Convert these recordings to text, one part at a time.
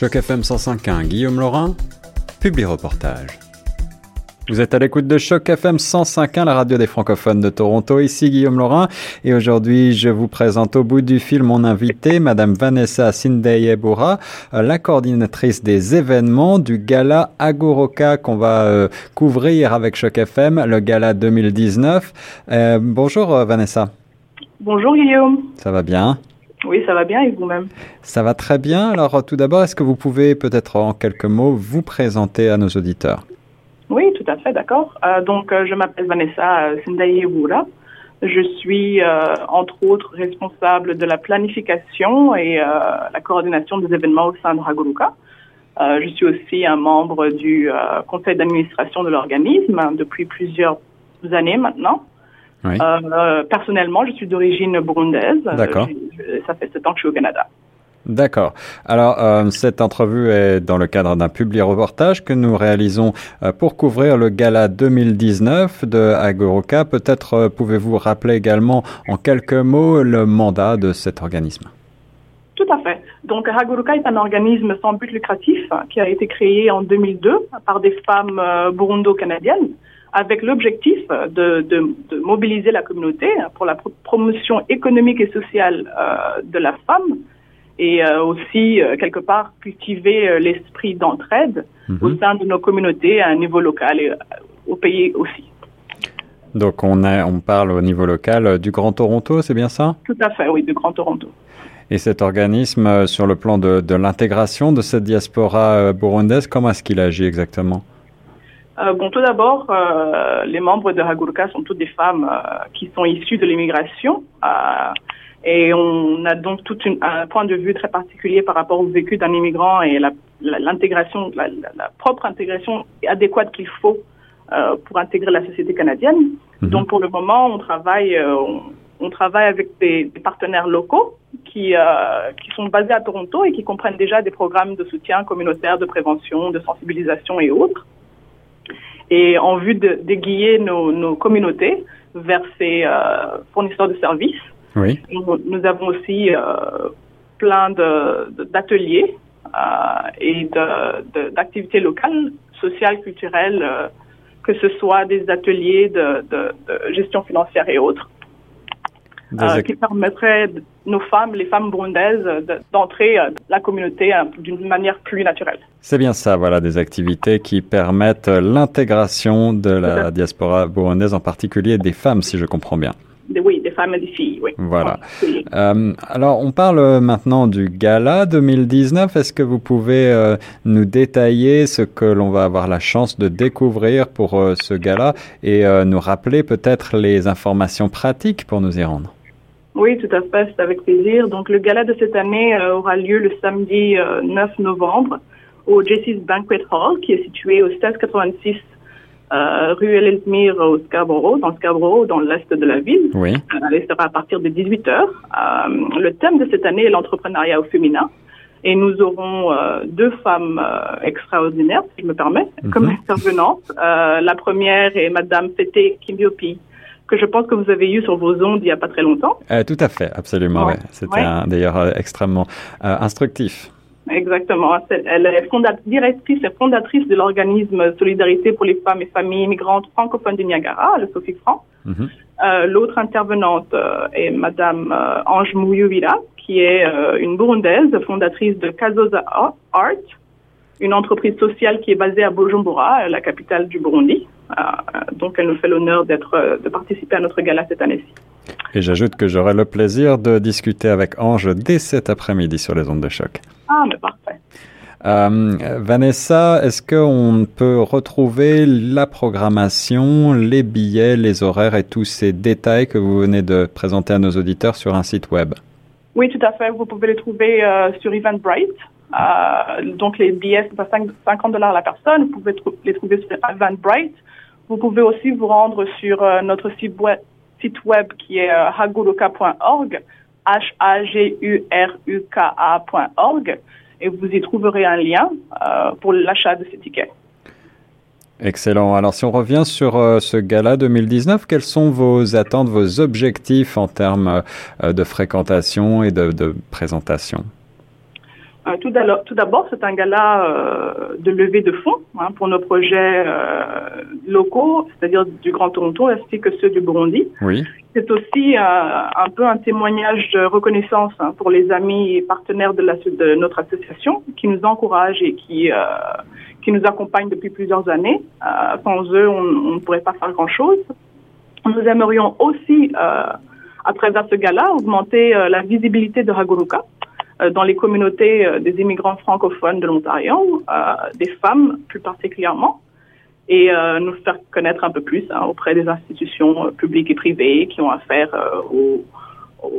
Choc FM 105.1, Guillaume Laurin, publie reportage. Vous êtes à l'écoute de Choc FM 105.1, la radio des francophones de Toronto. Ici Guillaume Laurin. Et aujourd'hui, je vous présente au bout du fil mon invité, Madame Vanessa Sindeyebura, euh, la coordinatrice des événements du gala Agoroka qu'on va euh, couvrir avec Choc FM, le gala 2019. Euh, bonjour Vanessa. Bonjour Guillaume. Ça va bien? Oui, ça va bien et vous-même? Ça va très bien. Alors tout d'abord, est-ce que vous pouvez peut-être en quelques mots vous présenter à nos auditeurs? Oui, tout à fait, d'accord. Euh, donc euh, je m'appelle Vanessa Sindayewura. Je suis euh, entre autres responsable de la planification et la coordination des événements au sein de Ragoluka. je suis aussi un membre du conseil d'administration de l'organisme depuis plusieurs années maintenant. Oui. Euh, personnellement, je suis d'origine burundaise. D'accord. Ça fait sept ans que je suis au Canada. D'accord. Alors, euh, cette entrevue est dans le cadre d'un public reportage que nous réalisons euh, pour couvrir le gala 2019 de Agoroka. Peut-être euh, pouvez-vous rappeler également en quelques mots le mandat de cet organisme? Tout à fait. Donc, Agoroka est un organisme sans but lucratif qui a été créé en 2002 par des femmes burundo-canadiennes avec l'objectif de, de, de, mobiliser la communauté pour la promotion économique et sociale euh, de la femme et euh, aussi, euh, quelque part, cultiver l'esprit d'entraide -hmm. au sein de nos communautés à un niveau local et au pays aussi. Donc, on, a, on parle au niveau local du Grand Toronto, c'est bien ça? Tout à fait, oui, du Grand Toronto. Et cet organisme, sur le plan de, de l'intégration de cette diaspora burundaise, comment est-ce qu'il agit exactement? Euh, bon, tout d'abord, euh, les membres de Hagurka sont toutes des femmes euh, qui sont issues de l'immigration. et on a donc tout un point de vue très particulier par rapport au vécu d'un immigrant et l'intégration, la, la, la, propre intégration adéquate qu'il faut pour intégrer la société canadienne. -hmm. Donc, pour le moment, on travaille, on, on, travaille avec des, des partenaires locaux qui, qui sont basés à Toronto et qui comprennent déjà des programmes de soutien communautaire, de prévention, de sensibilisation et autres et en vue d'aiguiller nos, nos, communautés vers ces euh, fournisseurs de services. Oui. Nous, nous avons aussi euh, plein d'ateliers euh, et d'activités locales, sociales, culturelles, que ce soit des ateliers de, de, de gestion financière et autres. Euh, qui permettrait nos femmes, les femmes burundaises, d'entrer dans la communauté d'une manière plus naturelle. C'est bien ça, voilà, des activités qui permettent l'intégration de la diaspora burundaise, en particulier des femmes, si je comprends bien. Oui, des femmes et des filles, oui. Voilà. Euh, alors, on parle maintenant du gala 2019. Est-ce que vous pouvez euh, nous détailler ce que l'on va avoir la chance de découvrir pour euh, ce gala et nous rappeler peut-être les informations pratiques pour nous y rendre? Oui, tout à fait, c'est avec plaisir. Donc, le gala de cette année euh, aura lieu le samedi euh, 9 novembre au Jesse's Banquet Hall, qui est situé au 1686 euh, rue Ellesmere au Scarborough, dans Scarborough, dans l'est de la ville. Oui. Elle sera à partir de 18 heures. Euh, le thème de cette année est l'entrepreneuriat au féminin. Et nous aurons euh, deux femmes euh, extraordinaires, si je me permets, mm -hmm. comme intervenantes. la première est Madame Fete Kimbiopi, que je pense que vous avez eu sur vos ondes il n'y a pas très longtemps. Euh, tout à fait, absolument. Ouais. Ouais. C'était ouais. d'ailleurs euh, extrêmement euh, instructif. Exactement. Elle est directrice et fondatrice de l'organisme Solidarité pour les femmes et familles immigrantes francophones du Niagara, le Sophie Franc. Mm -hmm. L'autre intervenante est Madame Ange Mouyuvira, qui est une Burundaise, fondatrice de Kazoza Art, une entreprise sociale qui est basée à Bujumbura, la capitale du Burundi. Euh, donc, elle nous fait l'honneur d'être, de participer à notre gala cette année-ci. Et j'ajoute que j'aurai le plaisir de discuter avec Ange dès cet après-midi sur les ondes de choc. Ah, mais parfait. Euh, Vanessa, est-ce qu'on peut retrouver la programmation, les billets, les horaires et tous ces détails que vous venez de présenter à nos auditeurs sur un site web? Oui, tout à fait. Vous pouvez les trouver euh, sur Eventbrite. Euh, donc, les billets, c'est 50 dollars la personne. Vous pouvez les trouver sur Eventbrite. Vous pouvez aussi vous rendre sur euh, notre site web, qui est euh, haguruka.org, H-A-G-U-R-U-K-A.org, et vous y trouverez un lien euh, pour l'achat de ces tickets. Excellent. Alors, si on revient sur ce gala 2019, quelles sont vos attentes, vos objectifs en termes de fréquentation et de, présentation? Tout d'abord, c'est un gala euh, de levée de fonds hein, pour nos projets euh, locaux, c'est-à-dire du Grand Toronto ainsi que ceux du Burundi. Oui. C'est aussi un peu un témoignage de reconnaissance hein, pour les amis et partenaires de, la, de notre association qui nous encouragent et qui qui nous accompagnent depuis plusieurs années. sans eux, on, ne pourrait pas faire grand-chose. Nous aimerions aussi, à travers ce gala, augmenter la visibilité de Haguruka euh, dans les communautés euh, des immigrants francophones de l'Ontario, euh, des femmes plus particulièrement, et nous faire connaître un peu plus hein, auprès des institutions publiques et privées qui ont affaire aux,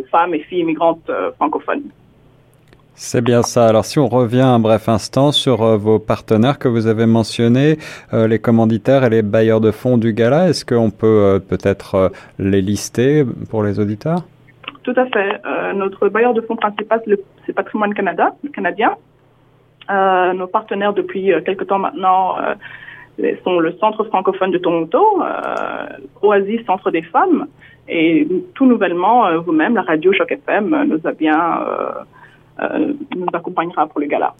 femmes et filles immigrantes francophones. C'est bien ça. Alors si on revient un bref instant sur vos partenaires que vous avez mentionnés, les commanditaires et les bailleurs de fonds du gala, est-ce qu'on peut peut-être les lister pour les auditeurs? Tout à fait. Euh, notre bailleur de fonds principal, c'est Patrimoine Canada, canadien. Euh, nos partenaires depuis euh, quelque temps maintenant sont le Centre francophone de Toronto, Oasis Centre des femmes, et tout nouvellement, vous-même, la radio Choc FM nous a bien nous accompagnera pour le gala.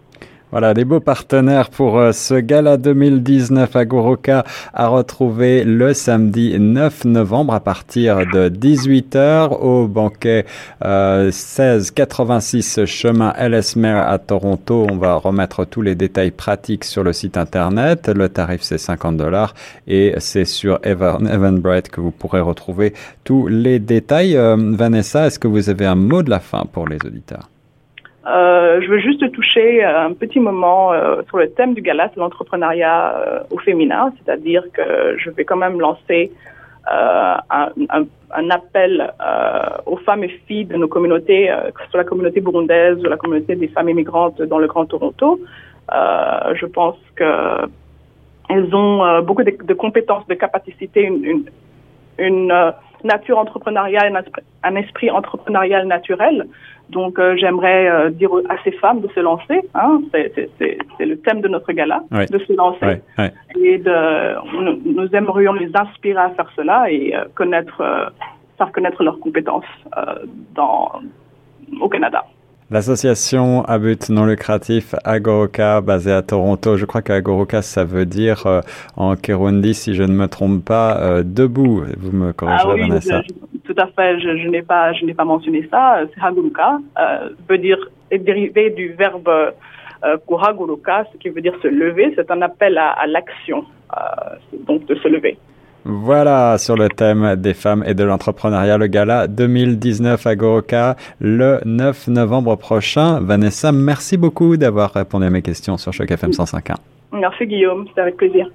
Voilà, des beaux partenaires pour euh, ce gala 2019 à Goroka à retrouver le samedi 9 novembre à partir de 18h au banquet euh, 1686 chemin Ellesmere à Toronto. On va remettre tous les détails pratiques sur le site internet. Le tarif c'est 50 dollars et c'est sur Eventbrite que vous pourrez retrouver tous les détails. Euh, Vanessa, est-ce que vous avez un mot de la fin pour les auditeurs? Euh, je veux juste toucher un petit moment euh, sur le thème du gala, c'est l'entrepreneuriat euh, au féminin, c'est-à-dire que je vais quand même lancer euh, un, appel aux femmes et filles de nos communautés, que ce soit la communauté burundaise ou la communauté des femmes immigrantes dans le Grand Toronto. je pense que elles ont beaucoup de, compétences, de capacités, une nature entrepreneuriale, un esprit entrepreneurial naturel. Donc, euh, j'aimerais euh, dire à ces femmes de se lancer. Hein, c'est le thème de notre gala, de se lancer. Et de, nous, aimerions les inspirer à faire cela et euh, connaître, faire connaître leurs compétences dans, au Canada. L'association à but non lucratif Agoroka, basée à Toronto, je crois qu'Agoroka, ça veut dire en Kirundi, si je ne me trompe pas, debout. Vous me corrigerez, ah oui, Vanessa. Tout à fait, je, n'ai pas, je n'ai pas mentionné ça. C'est Haguruka, euh, veut dire est dérivé du verbe euh, Kuhaguruka, ce qui veut dire se lever. C'est un appel à, l'action, euh, donc de se lever. Voilà sur le thème des femmes et de l'entrepreneuriat, le gala 2019 à Goroka le 9 novembre prochain. Vanessa, merci beaucoup d'avoir répondu à mes questions sur Choc FM 105.1. Merci Guillaume, c'était avec plaisir.